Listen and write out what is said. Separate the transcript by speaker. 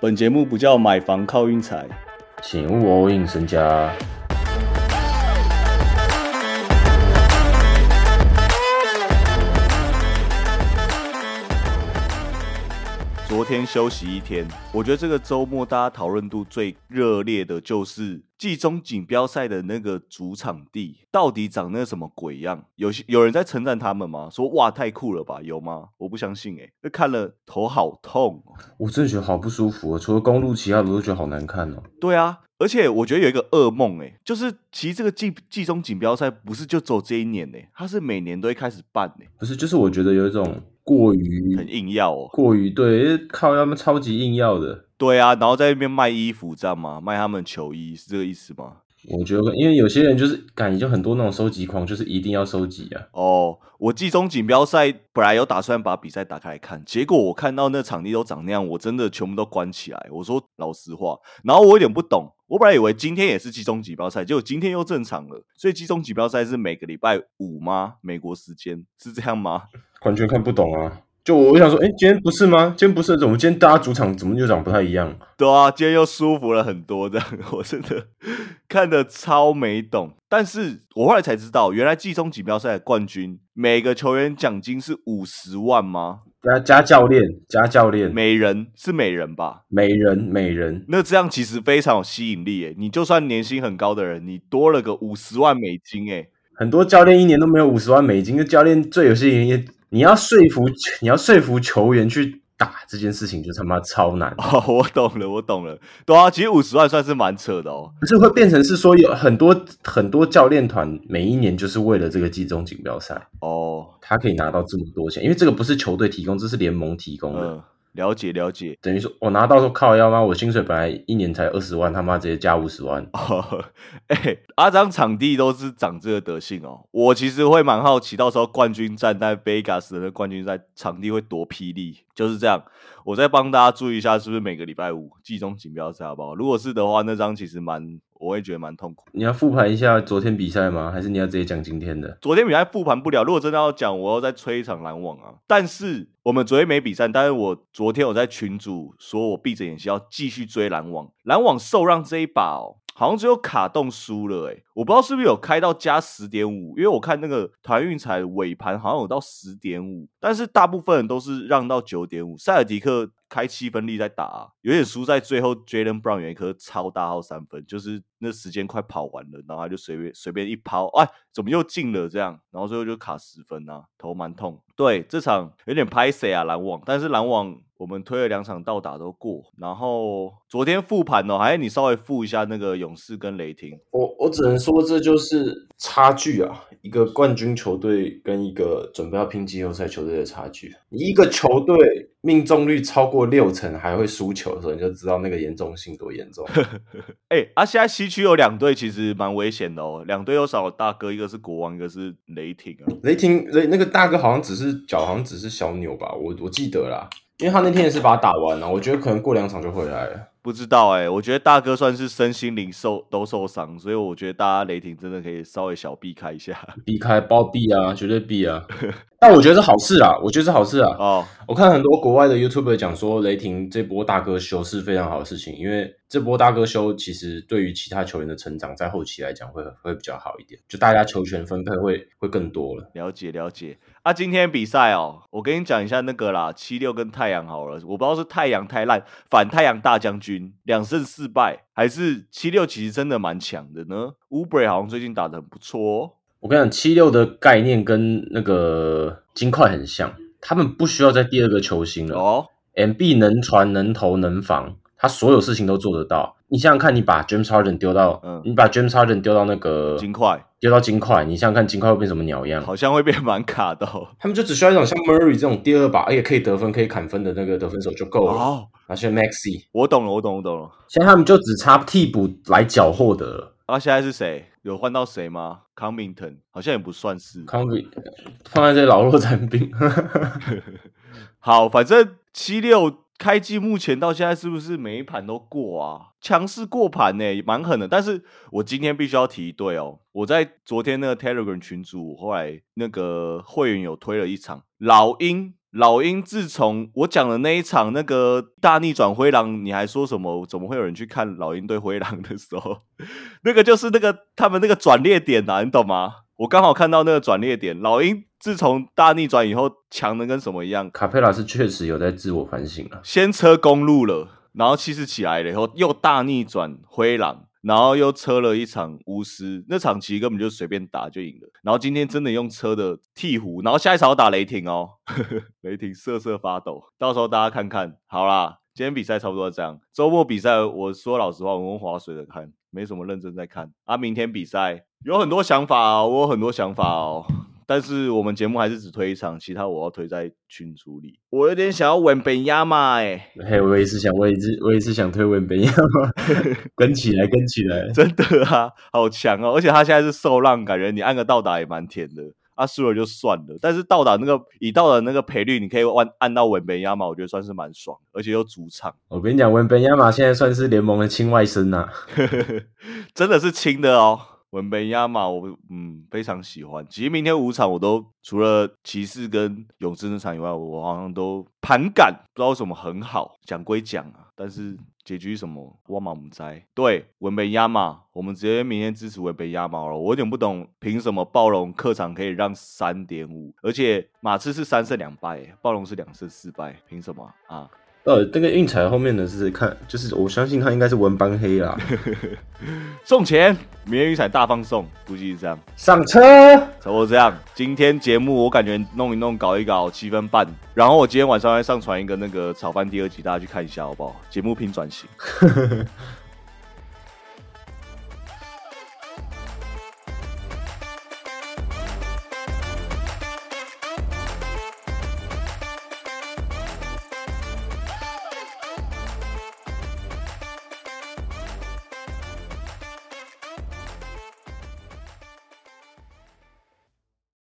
Speaker 1: 本节目不叫买房靠运财，
Speaker 2: 请勿 all in 身家。
Speaker 1: 昨天休息一天，我觉得这个周末大家讨论度最热烈的就是季中锦标赛的那个主场地到底长那什么鬼样？有些有人在称赞他们吗？说哇太酷了吧？有吗？我不相信哎、那看了头好痛哦。
Speaker 2: 我真的觉得好不舒服喔，除了公路，其他的都觉得好难看哦。
Speaker 1: 对啊，而且我觉得有一个噩梦哎，就是其实这个季季中锦标赛不是就走这一年哎，它是每年都会开始办哎，
Speaker 2: 不是，就是我觉得有一种过于
Speaker 1: 很硬要哦。
Speaker 2: 过于对，靠他们超级硬要的。
Speaker 1: 对啊，然后在那边卖衣服，知道吗？卖他们球衣是这个意思吗？
Speaker 2: 我觉得，因为有些人就是感觉就很多那种收集狂，就是一定要收集啊。
Speaker 1: 哦，我季中锦标赛本来有打算把比赛打开来看，结果我看到那场地都长那样，我真的全部都关起来。我说老实话，然后我有点不懂，我本来以为今天也是季中锦标赛，结果今天又正常了，所以季中锦标赛是每个礼拜五吗？美国时间是这样吗？
Speaker 2: 完全看不懂啊！就我想说，哎，今天不是吗？今天不是，怎么今天大家主场怎么就长不太一样？
Speaker 1: 对啊，今天又舒服了很多，这样 我真的看得超没懂。但是我后来才知道，原来季中锦标赛的冠军每个球员奖金是五十万吗？
Speaker 2: 加加教练，加教练，
Speaker 1: 每人是每人吧？
Speaker 2: 每人每人，
Speaker 1: 那这样其实非常有吸引力诶。你就算年薪很高的人，你多了个五十万美金诶。
Speaker 2: 很多教练一年都没有五十万美金，就教练最有吸引力。你要说服 你要说服球员去打这件事情，就他妈超难。
Speaker 1: 哦，我懂了，我懂了。对啊，其实五十万算是蛮扯的哦。
Speaker 2: 可是会变成是说有很多很多教练团每一年就是为了这个季中锦标赛，
Speaker 1: 哦，
Speaker 2: 他可以拿到这么多钱，因为这个不是球队提供，这是联盟提供的。
Speaker 1: 嗯，了解了解。
Speaker 2: 等于说我拿到说靠腰吗？我薪水本来一年才二十万，他妈直接加五十万。
Speaker 1: 哦，哎、阿张场地都是长这个德性哦。我其实会蛮好奇，到时候冠军战在 Vegas 的冠军赛场地会多霹雳，就是这样。我再帮大家注意一下，是不是每个礼拜五季中锦标赛，好不好？如果是的话，那张其实蛮，我会觉得蛮痛苦。
Speaker 2: 你要复盘一下昨天比赛吗？还是你要直接讲今天的？
Speaker 1: 昨天比赛复盘不了，如果真的要讲，我要再吹一场篮网啊。但是我们昨天没比赛，但是我昨天我在群组说，我闭着眼睛要继续追篮网。篮网受让这一把哦，好像只有卡洞输了诶，我不知道是不是有开到加十点五，因为我看那个团运彩尾盘好像有到十点五，但是大部分人都是让到九点五。塞尔迪克开七分力在打、啊，有点输在最后 Jalen Brown 有一颗超大号三分，就是那时间快跑完了，然后他就随便随便一抛，哎，怎么又进了这样？然后最后就卡十分啊，头蛮痛。对，这场有点拍谁啊篮网，但是篮网我们推了两场到打都过，然后昨天复盘哦，还是你稍微复一下那个勇士跟雷霆。
Speaker 2: 我我只能说这就是差距啊，一个冠军球队跟一个准备要拼季后赛球队的差距。一个球队命中率超过六成还会输球的时候，你就知道那个严重性多严重。
Speaker 1: 哎、啊，现在西区有两队其实蛮危险的哦，两队有少了大哥，一个是国王，一个是雷霆啊。
Speaker 2: 雷霆雷那个大哥好像只是脚好像只是小扭吧，我我记得啦，因为他那天也是把他打完了，我觉得可能过两场就回来了。
Speaker 1: 不知道哎、我觉得大哥算是身心灵受都受伤，所以我觉得大家雷霆真的可以稍微小避开一下
Speaker 2: 避开包庇啊，绝对避啊。但我觉得是好事啊，我觉得是好事啊。
Speaker 1: 哦。
Speaker 2: 我看很多国外的 YouTuber 讲说，雷霆这波大哥修是非常好的事情，因为这波大哥修其实对于其他球员的成长，在后期来讲会会比较好一点，就大家球权分配会会更多了。
Speaker 1: 了解了解啊，今天比赛哦，我跟你讲一下那个啦，七六跟太阳好了，我不知道是太阳太烂，反太阳大将军两胜四败，还是七六其实真的蛮强的呢。乌布雷好像最近打的很不错哦。
Speaker 2: 我跟你讲，七六的概念跟那个金块很像，他们不需要在第二个球星了。
Speaker 1: 哦
Speaker 2: ，M B 能传能投能防，他所有事情都做得到。你想想看，你把 James Harden 丢到，
Speaker 1: 嗯
Speaker 2: 你把 James Harden 丢到那个
Speaker 1: 金块
Speaker 2: 丢到金块，你想想看金块会变什么鸟样？
Speaker 1: 好像会变蛮卡的哦。
Speaker 2: 他们就只需要一种像 Murray 这种第二把，而且可以得分、可以砍分的那个得分手就够了。
Speaker 1: 哦，
Speaker 2: 而且 Maxi，
Speaker 1: 我懂了，我懂，我懂了。
Speaker 2: 现在他们就只差替补来缴获得了。
Speaker 1: 啊，现在是谁？有换到谁吗？康明腾好像也不算是。
Speaker 2: 康比放在这老弱残兵，
Speaker 1: 好，反正七六开季目前到现在是不是每一盘都过啊？强势过盘呢、蛮狠的。但是我今天必须要提一队哦，我在昨天那个 Telegram 群组，后来那个会员有推了一场老鹰老鹰自从我讲的那一场那个大逆转灰狼，你还说什么？怎么会有人去看老鹰对灰狼的时候？那个就是那个他们那个转捩点呐，你懂吗？我刚好看到那个转捩点，老鹰自从大逆转以后，强的跟什么一样？
Speaker 2: 卡佩拉是确实有在自我反省了，
Speaker 1: 先车公路了，然后气势起来了以后，又大逆转灰狼。然后又车了一场巫师，那场其实根本就随便打就赢了。然后今天真的用车的鹈鹕，然后下一场打雷霆哦，雷霆瑟瑟发抖。到时候大家看看好啦，今天比赛差不多这样。周末比赛，我说老实话，我用划水的看，没什么认真在看。啊，明天比赛有很多想法哦，我有很多想法哦。但是我们节目还是只推一场，其他我要推在群组里。我有点想要稳本亚马哎，
Speaker 2: 嘿，我也是想，我也是，我也是想推稳本亚马，跟起来，跟起来，
Speaker 1: 真的啊，好强哦！而且他现在是受让，感觉你按个倒打也蛮甜的。啊，输了就算了，但是倒打那个以倒的那个赔率，你可以按按到稳本亚马，我觉得算是蛮爽，而且又主场。
Speaker 2: 我跟你讲，稳本亚马现在算是联盟的亲外甥呐，
Speaker 1: 真的是亲的哦。文本亚马，我嗯非常喜欢。其实明天五场我都除了骑士跟勇士那场以外，我好像都盘感，不知道为什么很好。讲归讲啊，但是结局什么，我马姆在。对，文本亚马，我们直接明天支持文本亚马了。我有点不懂，凭什么暴龙客场可以让三点五，而且马刺是三胜两败，暴龙是两胜四败，凭什么啊？
Speaker 2: 呃，这个运彩后面的是看，就是我相信他应该是文班黑啦。
Speaker 1: 送钱，明天运彩大放送，估计是这样。
Speaker 2: 上车，
Speaker 1: 差不多这样。今天节目我感觉弄一弄，搞一搞，七分半。然后我今天晚上会上传一个那个炒饭第二集，大家去看一下好不好？节目拼转型。